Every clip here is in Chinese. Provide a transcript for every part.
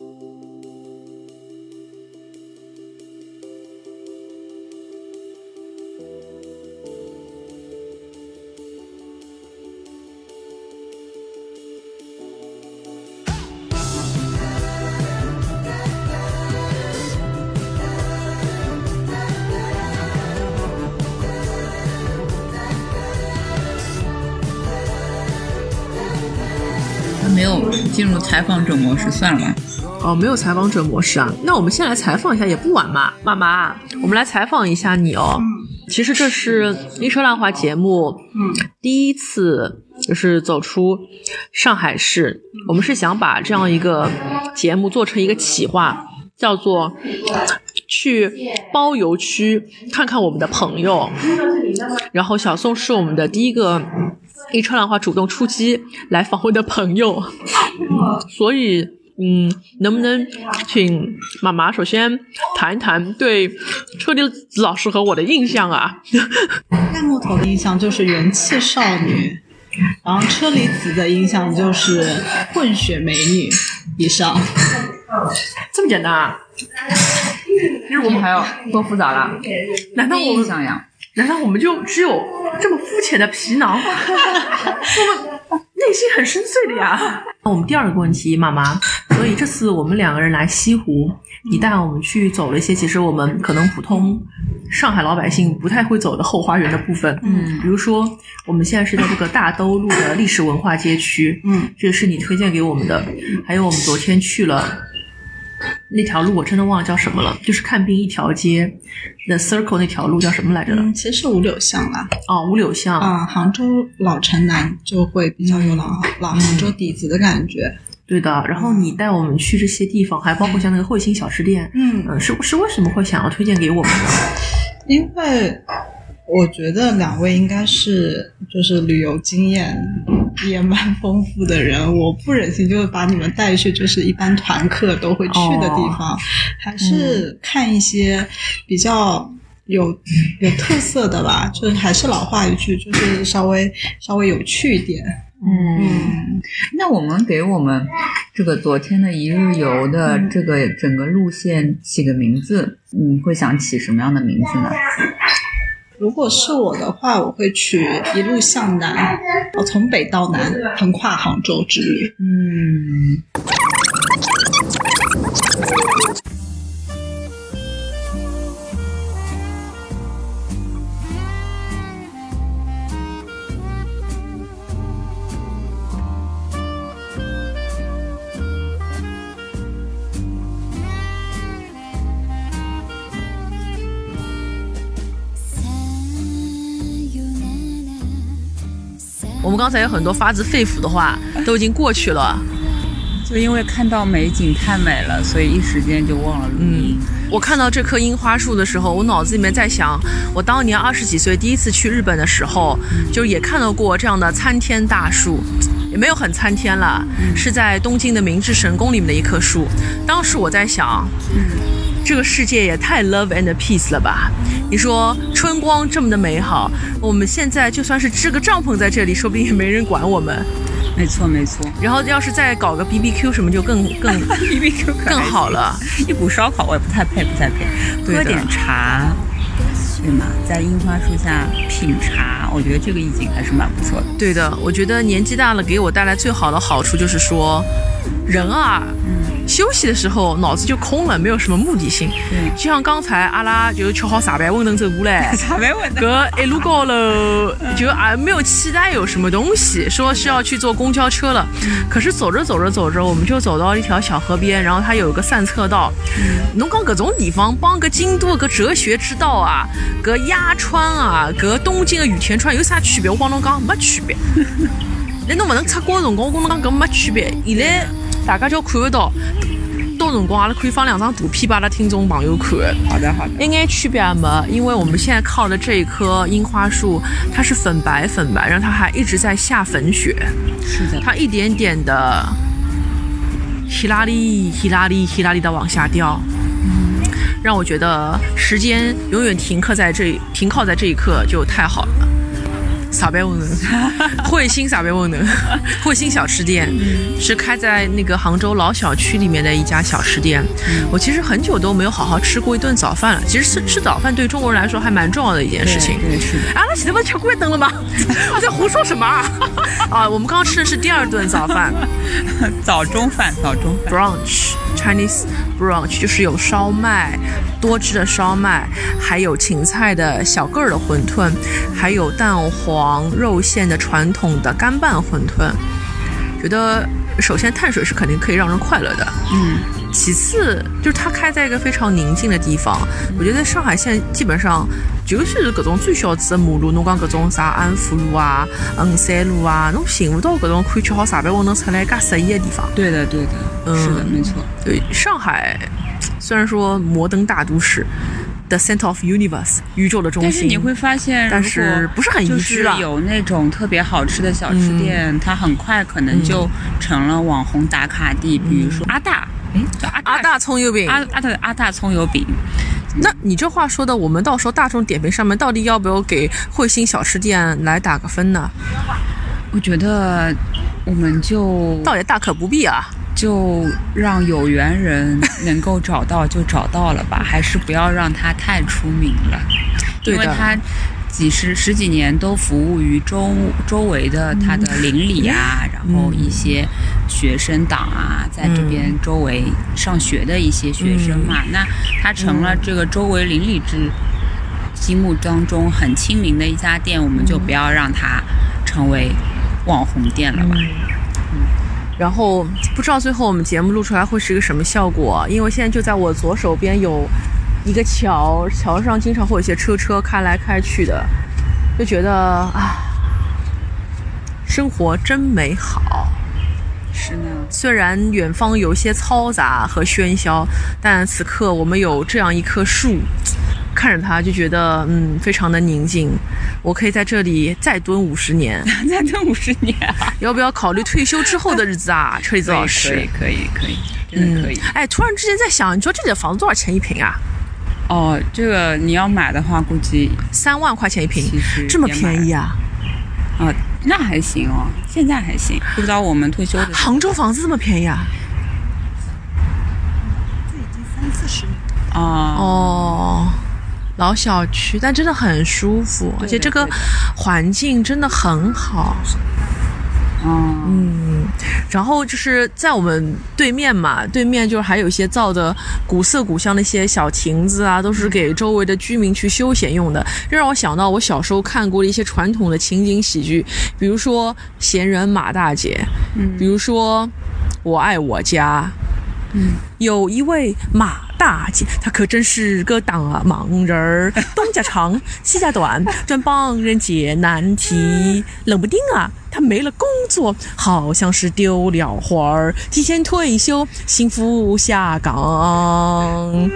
没有进入采访者模式，算了吧。哦，没有采访者模式啊。那我们先来采访一下也不晚嘛。妈妈，我们来采访一下你哦。其实这是《一车浪花》节目，嗯，第一次就是走出上海市。我们是想把这样一个节目做成一个企划，叫做去包邮区看看我们的朋友。然后小宋是我们的第一个。一车浪花主动出击来访问的朋友，所以，嗯，能不能请妈妈首先谈一谈对车厘子老师和我的印象啊？大木头的印象就是元气少女，然后车厘子的印象就是混血美女。以上，这么简单啊？其实我们还要多复杂了？难道我们？难道我们就只有这么肤浅的皮囊？我 们内心很深邃的呀。我们第二个问题，妈妈，所以这次我们两个人来西湖，你带我们去走了一些，其实我们可能普通上海老百姓不太会走的后花园的部分。嗯，比如说我们现在是在这个大兜路的历史文化街区。嗯，这是你推荐给我们的。还有我们昨天去了。那条路我真的忘了叫什么了，就是看病一条街，The Circle 那条路叫什么来着？嗯，其实是五柳巷啦。哦，五柳巷。啊，杭州老城南就会比较有老老杭州底子的感觉。对的。然后你带我们去这些地方，还包括像那个汇鑫小吃店。嗯嗯，是是为什么会想要推荐给我们呢？因为。我觉得两位应该是就是旅游经验也蛮丰富的人，我不忍心就是把你们带去就是一般团客都会去的地方，还是看一些比较有有特色的吧。就是还是老话一句，就是稍微稍微有趣一点。嗯，那我们给我们这个昨天的一日游的这个整个路线起个名字，你会想起什么样的名字呢？如果是我的话，我会去一路向南，我从北到南横跨杭州之旅。嗯。刚才有很多发自肺腑的话，都已经过去了。就因为看到美景太美了，所以一时间就忘了录音。我看到这棵樱花树的时候，我脑子里面在想，我当年二十几岁第一次去日本的时候，就也看到过这样的参天大树，也没有很参天了，是在东京的明治神宫里面的一棵树。当时我在想。这个世界也太 love and peace 了吧？你说春光这么的美好，我们现在就算是支个帐篷在这里，说不定也没人管我们。没错没错。然后要是再搞个 B B Q 什么，就更 更 B B Q 更好了。一股烧烤我也不太配，不太配。喝点茶，对吗？在樱花树下品茶，我觉得这个意境还是蛮不错的。对的，我觉得年纪大了给我带来最好的好处就是说，人啊。休息的时候脑子就空了，没有什么目的性。嗯，就像刚才阿拉就吃好茶板馄饨走过来，茶板馄饨，哥一路高楼就啊没有期待有什么东西，说是要去坐公交车了。可是走着走着走着，我们就走到一条小河边，然后它有一个散策道。侬讲搿种地方帮个京都个哲学之道啊，搿鸭川啊，搿东京的羽田川有啥区别？我帮侬讲没区别。那 侬不能出国的辰光，我跟侬讲搿没区别。现在。大家就看得到，到辰光阿拉可以放两张图片，把阿拉听众朋友看。好的好的。一眼区别也没，因为我们现在靠的这一棵樱花树，它是粉白粉白，然后它还一直在下粉雪。是的。它一点点的，希拉里希拉里希拉里的往下掉。嗯。让我觉得时间永远停刻在这停靠在这一刻就太好了。茶杯温能，慧心茶杯温能，慧心小吃店是开在那个杭州老小区里面的一家小吃店。我其实很久都没有好好吃过一顿早饭了。其实吃吃早饭对中国人来说还蛮重要的一件事情。对，是的。啊，那现在不是吃关灯了吗？我在胡说什么啊？啊，我们刚刚吃的是第二顿早饭，早中饭，早中饭。brunch Chinese brunch 就是有烧麦，多汁的烧麦，还有芹菜的小个儿的馄饨，还有蛋黄肉馅的传统的干拌馄饨。觉得首先碳水是肯定可以让人快乐的，嗯，其次就是它开在一个非常宁静的地方。我觉得在上海现在基本上就是搿种最小资的马路，侬讲搿种啥安福路啊、衡山路啊，侬寻不到搿种可以吃好茶杯温能出来介适宜的地方。对的，对的，嗯是的，没错。对，上海虽然说摩登大都市，the center of universe，宇宙的中心，但是你会发现，但是不是很宜就是居啦有那种特别好吃的小吃店，它很快可能就成了网红打卡地，比如说阿大，哎，叫阿阿大葱油饼。阿阿大阿大葱油饼，那你这话说的，我们到时候大众点评上面到底要不要给慧心小吃店来打个分呢？我觉得我们就倒也大可不必啊。就让有缘人能够找到就找到了吧，还是不要让他太出名了，对因为他几十十几年都服务于周周围的他的邻里啊，然后一些学生党啊，在这边周围上学的一些学生嘛，那他成了这个周围邻里之心目当中很亲民的一家店，我们就不要让它成为网红店了吧。然后不知道最后我们节目录出来会是一个什么效果，因为现在就在我左手边有一个桥，桥上经常会有一些车车开来开去的，就觉得啊，生活真美好。是呢，虽然远方有一些嘈杂和喧嚣，但此刻我们有这样一棵树，看着它就觉得嗯非常的宁静。我可以在这里再蹲五十年，再蹲五十年啊！要不要考虑退休之后的日子啊？车厘子老师可师以，，可以，可以，真的可以。哎，突然之间在想，你说这里的房子多少钱一平啊？哦，这个你要买的话，估计三万块钱一平，这么便宜啊？啊、那还行哦，现在还行。不知道我们退休的杭州房子这么便宜啊？三四十年，啊，哦，老小区，但真的很舒服，而且这个环境真的很好。嗯，嗯，然后就是在我们对面嘛，对面就是还有一些造的古色古香的一些小亭子啊，都是给周围的居民去休闲用的。这让我想到我小时候看过的一些传统的情景喜剧，比如说《闲人马大姐》，嗯比如说《我爱我家》，嗯，有一位马大姐，她可真是个大忙人儿，东家长，西家短，专帮人解难题。冷不丁啊，她没了工作，好像是丢了魂儿，提前退休，幸福下岗。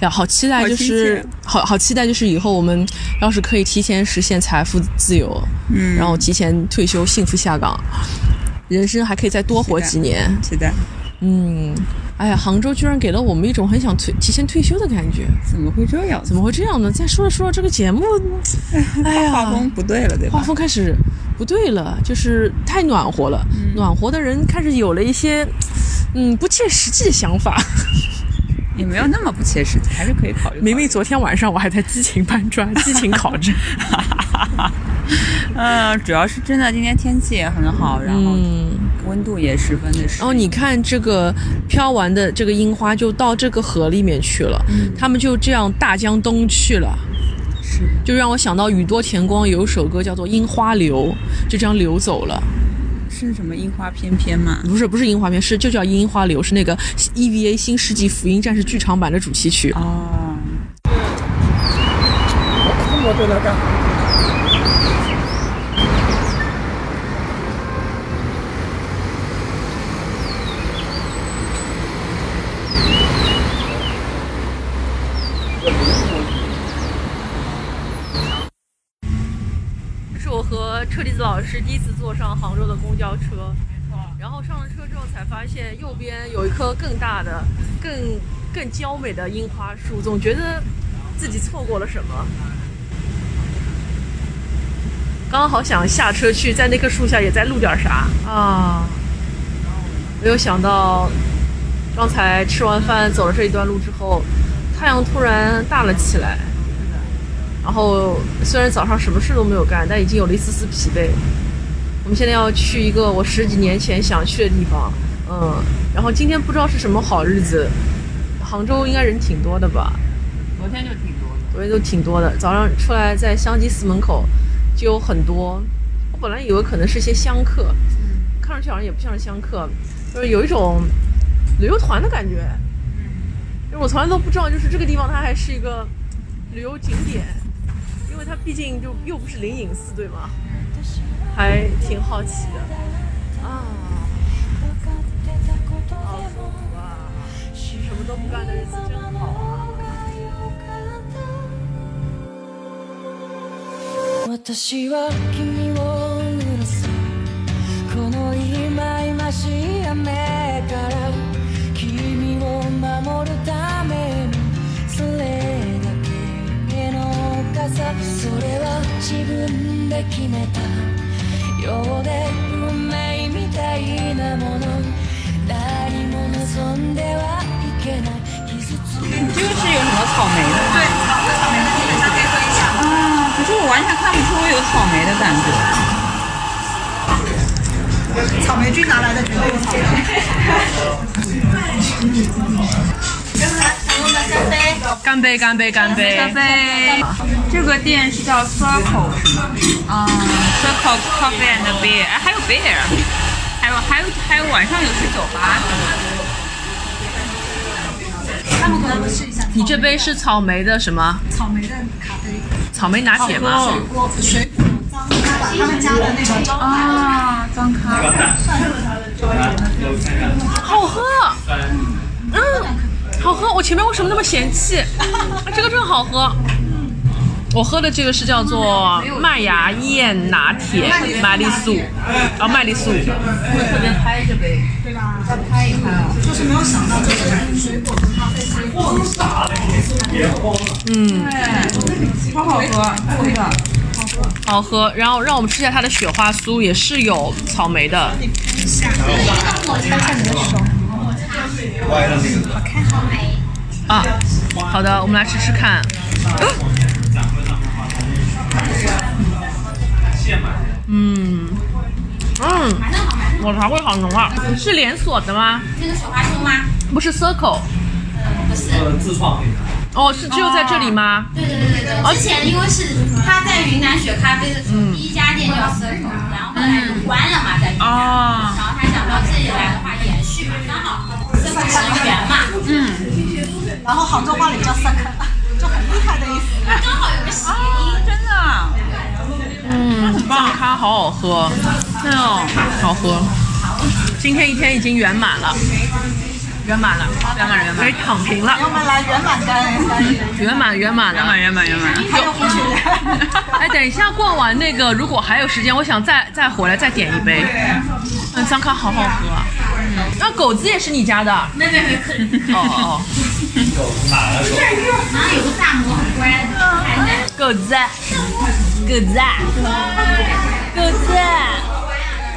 呀，好期待，就是切好好期待，就是以后我们要是可以提前实现财富自由，嗯然后提前退休，幸福下岗，人生还可以再多活几年。是的，嗯，哎呀，杭州居然给了我们一种很想退提前退休的感觉，怎么会这样？怎么会这样呢？再说着说着这个节目，哎呀，画风不对了，对画？风开始不对了，就是太暖和了，暖和的人开始有了一些嗯不切实际的想法。也没有那么不切实际，还是可以考虑。明明昨天晚上我还在激情搬砖、激情考证，嗯，主要是真的今天天气也很好，然后嗯。温度也十分的。然后你看这个飘完的这个樱花就到这个河里面去了，他们就这样大江东去了。是就让我想到宇多田光有一首歌叫做《樱花流》，就这样流走了。是什么樱花翩翩吗？不是不是樱花片，是就叫《樱花流》，是那个 EVA 新世纪福音战士剧场版的主题曲。哦，这是我和车厘子老师第一次坐上杭州的公交车，然后上了车之后才发现右边有一棵更大的、更更娇美的樱花树，总觉得自己错过了什么。刚好想下车去，在那棵树下也再录点啥啊。没有想到，刚才吃完饭走了这一段路之后，太阳突然大了起来。然后虽然早上什么事都没有干，但已经有了一丝丝疲惫。我们现在要去一个我十几年前想去的地方，嗯。然后今天不知道是什么好日子，杭州应该人挺多的吧？昨天就挺多的，昨天就挺多的。早上出来在香积寺门口就有很多，我本来以为可能是一些香客，看上去好像也不像是香客，就是有一种旅游团的感觉。因为我从来都不知道，就是这个地方它还是一个旅游景点，为它毕竟就又不是灵隐寺，对吗？还挺好奇的啊。什么都不干的日子真好啊！私は君を許すこの忌々しい 自分で決めたようで運命みたいなもの何も望んでは你这个是有什么草莓的吗？对，草莓的，大家可以喝一下。啊，可是我完全看不出有草莓的感觉。草莓君拿来的绝对有草莓。 干杯！干杯！干杯！干杯！这个店是叫 Circle 是吗？啊，Circle Coffee and Beer，哎，还有 beer，还有还有还有晚上有去酒吧。你这杯是草莓的什么？草莓的咖啡。草莓拿铁吗？水果水果脏咖，他们家的那种啊，脏咖。好喝，嗯，好喝。我前面为什么那么嫌弃？这个真好喝。我喝的这个是叫做麦芽燕拿铁麦丽素，啊，麦丽素。特别拍这杯，对吧？再拍一拍啊！就是没有想到这个水果的咖啡是这傻的，嗯，对，超好喝，真的。好喝。好喝然后让我们吃一下它的雪花酥，也是有草莓的。我看一下你的手。好看，好美。啊，好的，我们来吃吃看。嗯，嗯，抹茶味好浓啊！是连锁的吗？那个雪花酥吗？不是 Circle，不是自创哦，是只有在这里吗？对对对对对。之前因为是他在云南雪咖啡的时候，第一家店叫 Circle，然后后来就关了嘛，在云南。哦。然后他想到这里来的话延续嘛，刚好 Circle 成员嘛。嗯。然后杭州话里叫 Circle，就很厉害的意思。刚好有个谐音，真的。嗯，棒咖好好喝，对哦，好喝。今天一天已经圆满了，圆满了，圆满圆满，可以躺平了。我们来圆满干，圆满圆满圆满圆满圆满。哎，等一下逛完那个，如果还有时间，我想再再回来再点一杯。嗯，张咖好好喝。那狗子也是你家的？没没没，哦哦。哪有个大乖的？狗子。狗子，狗子，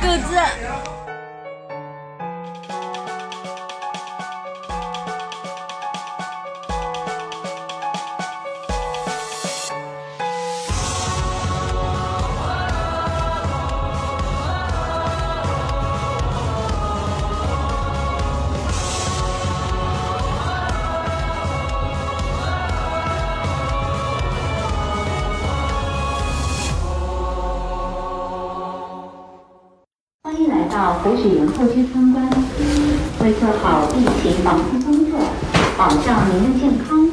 狗子。湖水岩后区参观，为做好疫情防控工作，保障您的健康，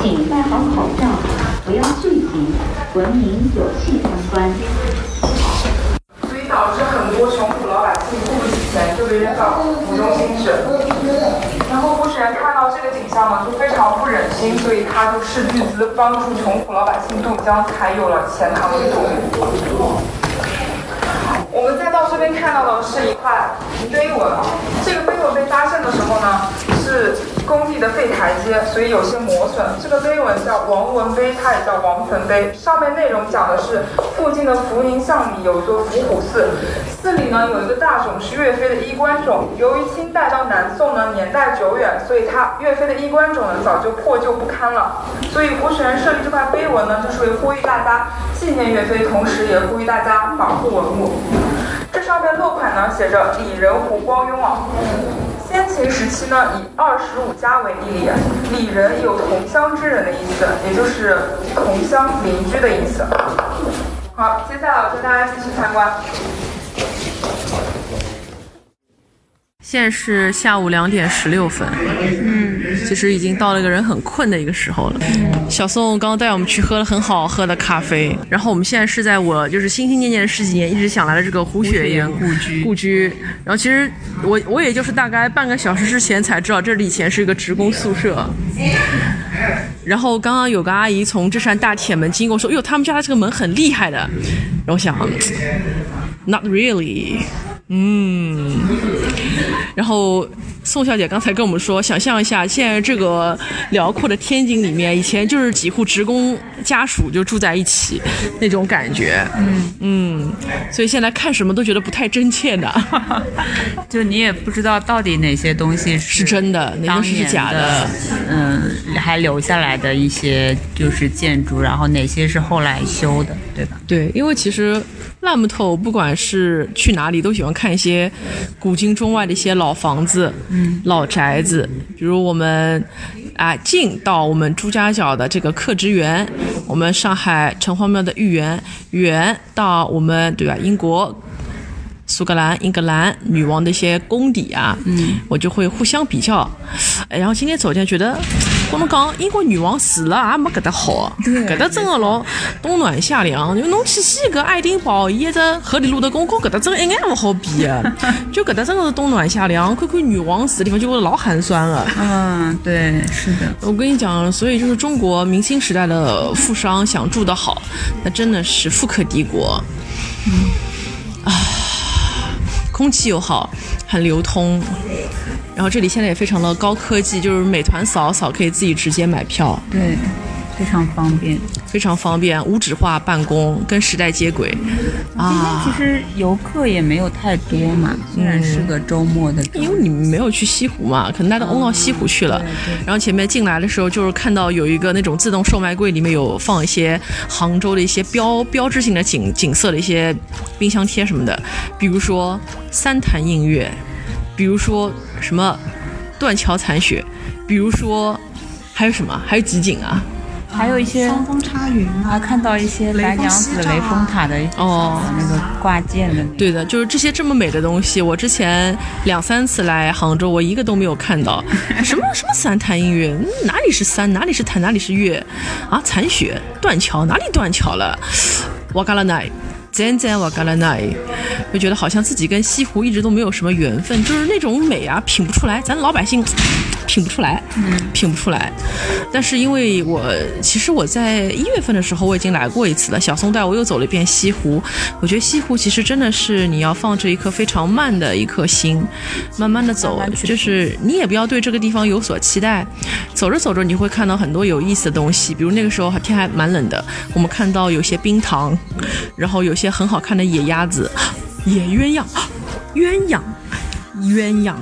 请戴好口罩，不要聚集，文明有序参观。所以导致很多穷苦老百姓付不起钱就被扔到湖中心去。然后湖水岩看到这个景象呢，就非常不忍心，所以他就斥巨资帮助穷苦老百姓渡江，才有了钱塘运动。我们再到这边看到的是一块碑文，这个碑文被发现的时候呢，是工地的废台阶，所以有些磨损。这个碑文叫王文碑，它也叫王坟碑。上面内容讲的是附近的福宁巷里有一座伏虎寺，寺里呢有一个大冢是岳飞的衣冠冢。由于清代到南宋呢年代久远，所以它岳飞的衣冠冢呢早就破旧不堪了。所以胡雪岩设立这块碑文呢，就是为呼吁大家纪念岳飞，同时也呼吁大家保护文物。这上面落款呢写着李仁胡光庸啊。先秦时期呢，以二十五家为地里，里人有同乡之人的意思，也就是同乡邻居的意思。好，接下来我带大家继续参观。现在是下午两点十六分，嗯，其实已经到了一个人很困的一个时候了。小宋刚刚带我们去喝了很好喝的咖啡，然后我们现在是在我就是心心念念十几年一直想来的这个胡雪岩故居故居。然后其实我我也就是大概半个小时之前才知道这里以前是一个职工宿舍。然后刚刚有个阿姨从这扇大铁门经过，说：“哟，他们家这个门很厉害的。”然后想，Not really。嗯，然后宋小姐刚才跟我们说，想象一下，现在这个辽阔的天津里面，以前就是几户职工家属就住在一起那种感觉。嗯嗯，所以现在看什么都觉得不太真切的，就你也不知道到底哪些东西是真的，哪些是假的。嗯，还留下来的一些就是建筑，然后哪些是后来修的，对吧？对，因为其实。烂木头，不管是去哪里，都喜欢看一些古今中外的一些老房子、嗯，老宅子。比如我们啊，进到我们朱家角的这个客职园，我们上海城隍庙的御园，远到我们对吧？英国。苏格兰、英格兰女王的一些功底啊，嗯，我就会互相比较。然后今天走进来觉得，我们讲英国女王死了也没搿搭好，搿搭真的老冬暖夏凉。就侬去西搿爱丁堡，伊一只河里路德宫，跟搿搭真一眼勿好比。就搿搭真的是冬暖夏凉，看看女王死的地方就会老寒酸了。嗯，对，是的。我跟你讲，所以就是中国明清时代的富商想住得好，那真的是富可敌国。嗯，啊。空气又好，很流通，然后这里现在也非常的高科技，就是美团扫扫可以自己直接买票，对，非常方便。非常方便，无纸化办公，跟时代接轨。今天其实游客也没有太多嘛，虽然是个周末的。因为你们没有去西湖嘛，可能大家都欧到西湖去了。然后前面进来的时候，就是看到有一个那种自动售卖柜，里面有放一些杭州的一些标标志性的景景色的一些冰箱贴什么的，比如说三潭印月，比如说什么断桥残雪，比如说还有什么？还有集锦啊。还有一些双峰插云啊，看到一些白娘子雷峰塔的哦，那个挂件的。对的，就是这些这么美的东西，我之前两三次来杭州，我一个都没有看到。什么什么三潭印月，哪里是三，哪里是潭，哪里是月？啊，残雪断桥，哪里断桥了？我干了奶。真真我干了那，就觉得好像自己跟西湖一直都没有什么缘分，就是那种美啊，品不出来，咱老百姓品不出来，嗯品不出来。但是因为我其实我在一月份的时候我已经来过一次了，小松带我又走了一遍西湖，我觉得西湖其实真的是你要放着一颗非常慢的一颗心，慢慢的走，就是你也不要对这个地方有所期待，走着走着你会看到很多有意思的东西，比如那个时候天还蛮冷的，我们看到有些冰糖，然后有些。些很好看的野鸭子，野鸳鸯，鸳鸯，鸳鸯，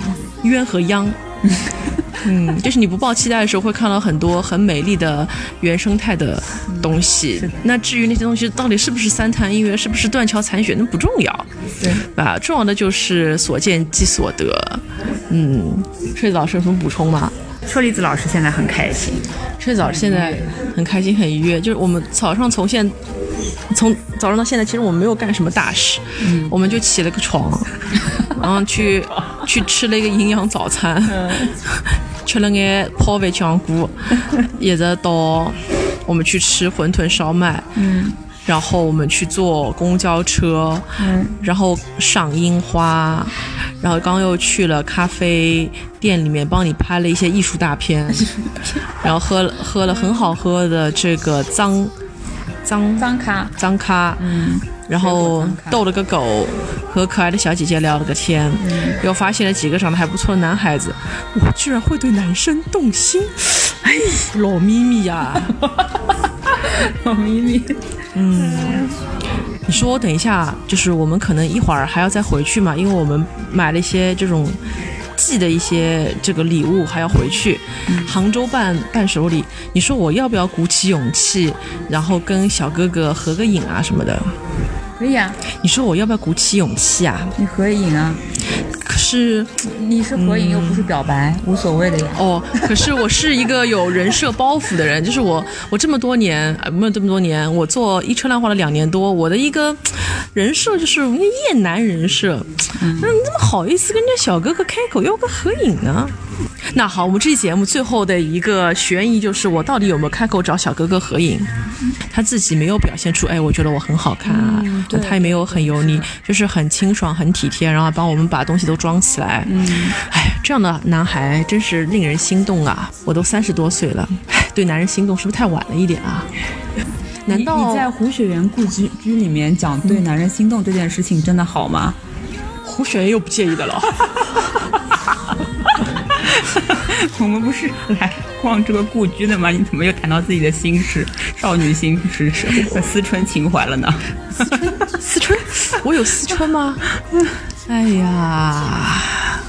鸳和鸯，嗯，就是你不抱期待的时候，会看到很多很美丽的原生态的东西。那至于那些东西到底是不是三潭印月，是不是断桥残雪，那不重要，对吧？重要的就是所见即所得。嗯，睡子老师有什么补充吗？车厘子老师现在很开心，锤子老师现在很开心很愉悦，就是我们早上从现。从早上到现在，其实我们没有干什么大事，我们就起了个床，然后去去吃了一个营养早餐，吃了眼泡饭香菇，一直到我们去吃馄饨烧麦，然后我们去坐公交车，然后赏樱花，然后刚又去了咖啡店里面帮你拍了一些艺术大片，然后喝了喝了很好喝的这个脏。张张卡，张卡，嗯，然后逗了个狗，和可爱的小姐姐聊了个天，又发现了几个长得还不错的男孩子，我居然会对男生动心，哎，老咪咪呀，老咪咪，嗯。你说我等一下，就是我们可能一会儿还要再回去嘛，因为我们买了一些这种寄的一些这个礼物，还要回去杭州办伴手礼。你说我要不要鼓起勇气，然后跟小哥哥合个影啊什么的？可以啊。你说我要不要鼓起勇气啊？你合影啊。可是你是合影又不是表白，无所谓的呀。哦，可是我是一个有人设包袱的人，就是我我这么多年没有这么多年，我做一车烂话了两年多，我的一个人设就是一个厌男人设。嗯，你怎么好意思跟人家小哥哥开口要个合影呢？那好，我们这期节目最后的一个悬疑就是我到底有没有开口找小哥哥合影？他自己没有表现出，哎，我觉得我很好看啊，他也没有很油腻，就是很清爽、很体贴，然后帮我们把东西都装起来。嗯，哎，这样的男孩真是令人心动啊！我都三十多岁了，对男人心动是不是太晚了一点啊？难道你在胡雪岩故居居里面讲对男人心动这件事情真的好吗？胡雪岩又不介意的了。我们不是来逛这个故居的吗？你怎么又谈到自己的心事、少女心事、思春情怀了呢？思春，思春，我有思春吗？哎呀，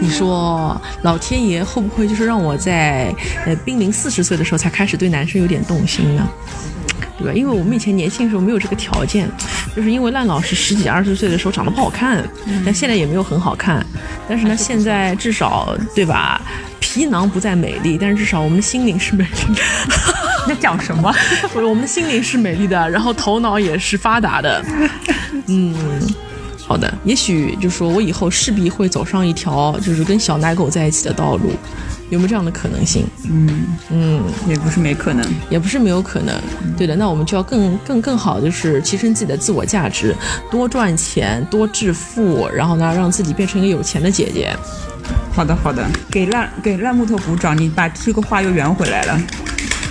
你说老天爷会不会就是让我在呃濒临四十岁的时候才开始对男生有点动心呢？对吧？因为我们以前年轻的时候没有这个条件，就是因为烂老师十几二十岁的时候长得不好看，但现在也没有很好看。但是呢，现在至少对吧？皮囊不再美丽，但是至少我们的心灵是美丽的。你在讲什么？我们的心灵是美丽的，然后头脑也是发达的。嗯，好的。也许就说我以后势必会走上一条就是跟小奶狗在一起的道路。有没有这样的可能性？嗯嗯，也不是没可能，也不是没有可能。对的，那我们就要更更更好，就是提升自己的自我价值，多赚钱，多致富，然后呢，让自己变成一个有钱的姐姐。好的好的，给烂给烂木头鼓掌，你把这个话又圆回来了，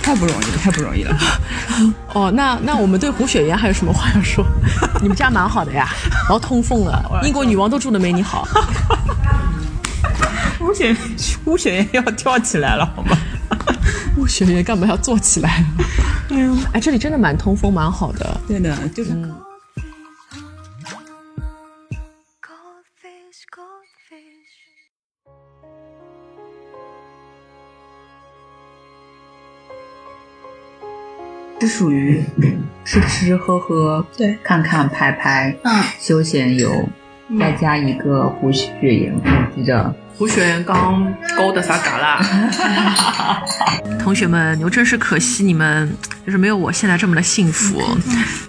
太不容易了，太不容易了。哦，那那我们对胡雪岩还有什么话要说？你们家蛮好的呀，然后通风了，英国女王都住的没你好。胡雪胡雪岩要跳起来了，好吗？胡雪岩干嘛要坐起来？哎呀，哎，这里真的蛮通风，蛮好的。对的，就是。是属于 吃吃喝喝，对，看看拍拍，嗯，休闲游，再加一个胡雪岩我记得。胡雪岩刚高的啥嘎啦？同学们，我真是可惜你们就是没有我现在这么的幸福，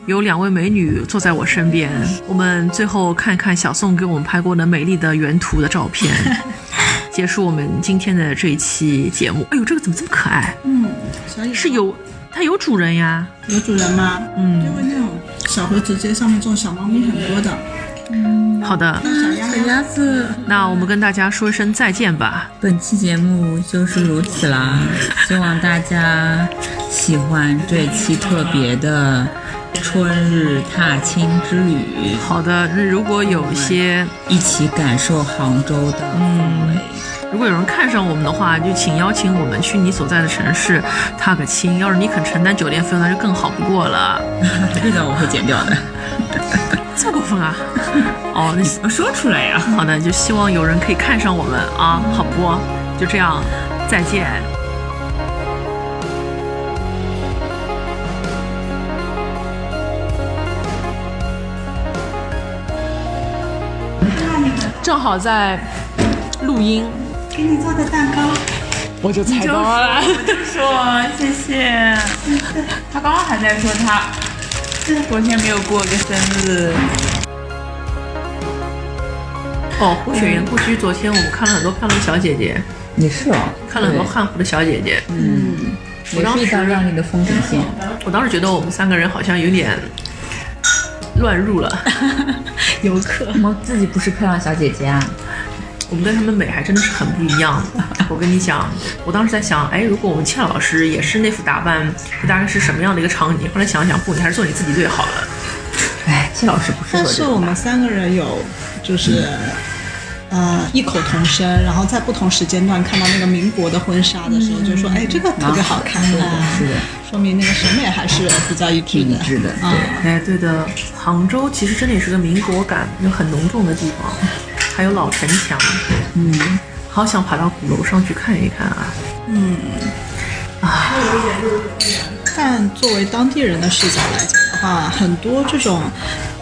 有两位美女坐在我身边。我们最后看一看小宋给我们拍过的美丽的原图的照片，结束我们今天的这一期节目。哎呦，这个怎么这么可爱？嗯，是有它有主人呀？有主人吗？嗯，因为那种小盒子街上面这种小猫咪很多的。嗯，好的，小鸭子，那我们跟大家说一声再见吧。本期节目就是如此啦，希望大家喜欢这期特别的春日踏青之旅。好的，那如果有一些一起感受杭州的氛围，如果有人看上我们的话，就请邀请我们去你所在的城市踏个青。要是你肯承担酒店费用，那就更好不过了。这段我会剪掉的。这么过分啊！哦，你说出来呀。好的，就希望有人可以看上我们啊，好不？就这样，再见。正好在录音，给你做的蛋糕，我就猜到了。我就说谢谢。他刚刚还在说他。昨天没有过个生日。哦，胡雪岩故居，昨天我们看了很多漂亮小姐姐。也是哦，看了很多汉服的小姐姐。嗯，也是一道亮丽的风景线。我当时觉得我们三个人好像有点乱入了。游客，我自己不是漂亮小姐姐啊。我们跟他们美还真的是很不一样。我跟你讲，我当时在想，哎，如果我们倩老师也是那副打扮，大概是什么样的一个场景？后来想想，不，你还是做你自己最好了。哎，谢老师不适合但。是我们三个人有就是。呃，异口同声，然后在不同时间段看到那个民国的婚纱的时候，就说：“哎，这个特别好看。”是的哎是的，说明那个审美还是比较一致的。一致的啊，哎，对的，杭州其实真的也是个民国感有很浓重的地方，还有老城墙，嗯，好想爬到鼓楼上去看一看啊。嗯，啊但作为当地人的视角来讲的话，很多这种，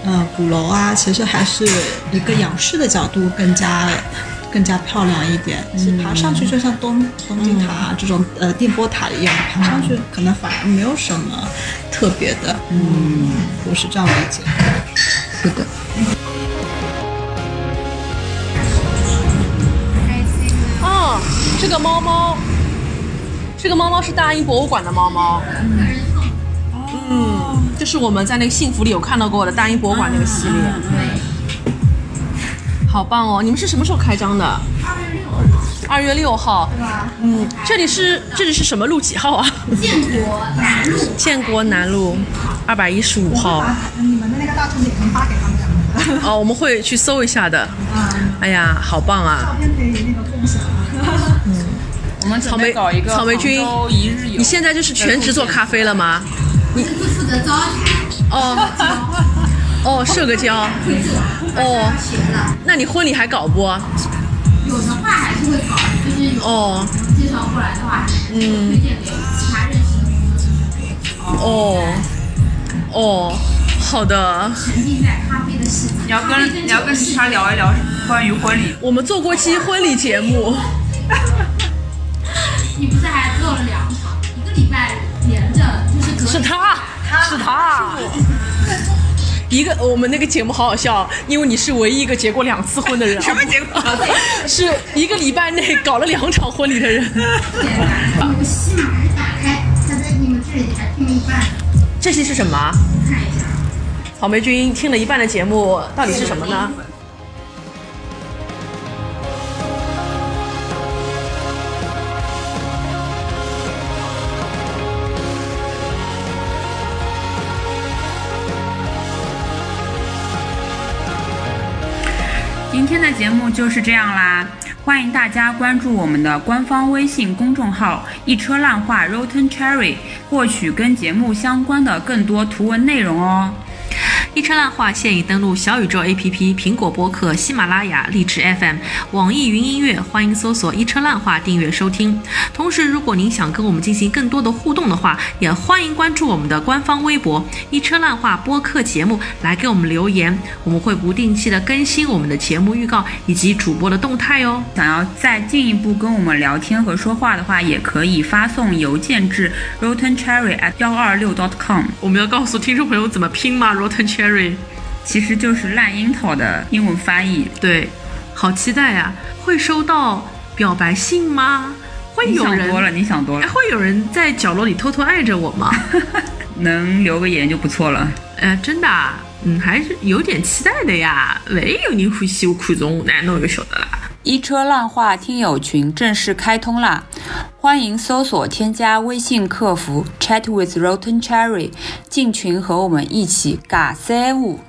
呃、鼓楼啊，其实还是一个仰视的角度更加更加漂亮一点。其实爬上去就像东东京塔、啊这种呃电波塔一样，爬上去可能反而没有什么特别的。嗯，我是这样理解。是的，这个猫猫，这个猫猫是大英博物馆的猫猫。嗯，就是我们在那个幸福里有看到过的大英博物馆那个系列。好棒哦！你们是什么时候开张的？二月六号。嗯，这里是这里是什么路几号啊？建国南路建国南路二百一十五号。你们的那个大众点评发给他们两个，哦，我们会去搜一下的。哎呀，好棒啊！们准备搞一个草莓君一日游。你现在就是全职做咖啡了吗？你是负责招财，哦 哦，社个交。哦，那你婚礼还搞不？有的话还是会搞，就是有哦介绍过来的话，推荐给其他认识的朋友，哦哦，好的。沉浸在咖啡的世界。你要跟你要跟他聊一聊关于婚礼。我们做过期婚礼节目，你不是还做了两场，一个礼拜连着，就是隔是他，是他。一个我们那个节目好好笑，因为你是唯一一个结过两次婚的人。什么结果？是一个礼拜内搞了两场婚礼的人。打开，他在你们这里还听了一半，这期是什么？看一下。草莓君听了一半的节目，到底是什么呢？节目就是这样啦，欢迎大家关注我们的官方微信公众号“一车烂话 Rotten Cherry”，获取跟节目相关的更多图文内容哦。一车烂话现已登录小宇宙 APP、苹果播客、喜马拉雅、荔枝 FM、网易云音乐，欢迎搜索“一车烂话”订阅收听。同时，如果您想跟我们进行更多的互动的话，也欢迎关注我们的官方微博“一车烂话”播客节目，来给我们留言，我们会不定期的更新我们的节目预告以及主播的动态哦。想要再进一步跟我们聊天和说话的话，也可以发送邮件至 rotten cherry at 幺二六 dot com，我们要告诉听众朋友怎么拼吗？Rotten Cherry。其实就是烂樱桃的英文翻译。对，好期待呀、会收到表白信吗？会有人想多了，你想多哎，了，会有人在角落里偷偷爱着我吗？能留个言就不错了。呃，真的啊，嗯，还是有点期待的呀。万一有人欢喜我看中我，那侬就晓得啦。一车烂话听友群正式开通啦！欢迎搜索添加微信客服 Chat with Rotten Cherry 进群和我们一起尬三五。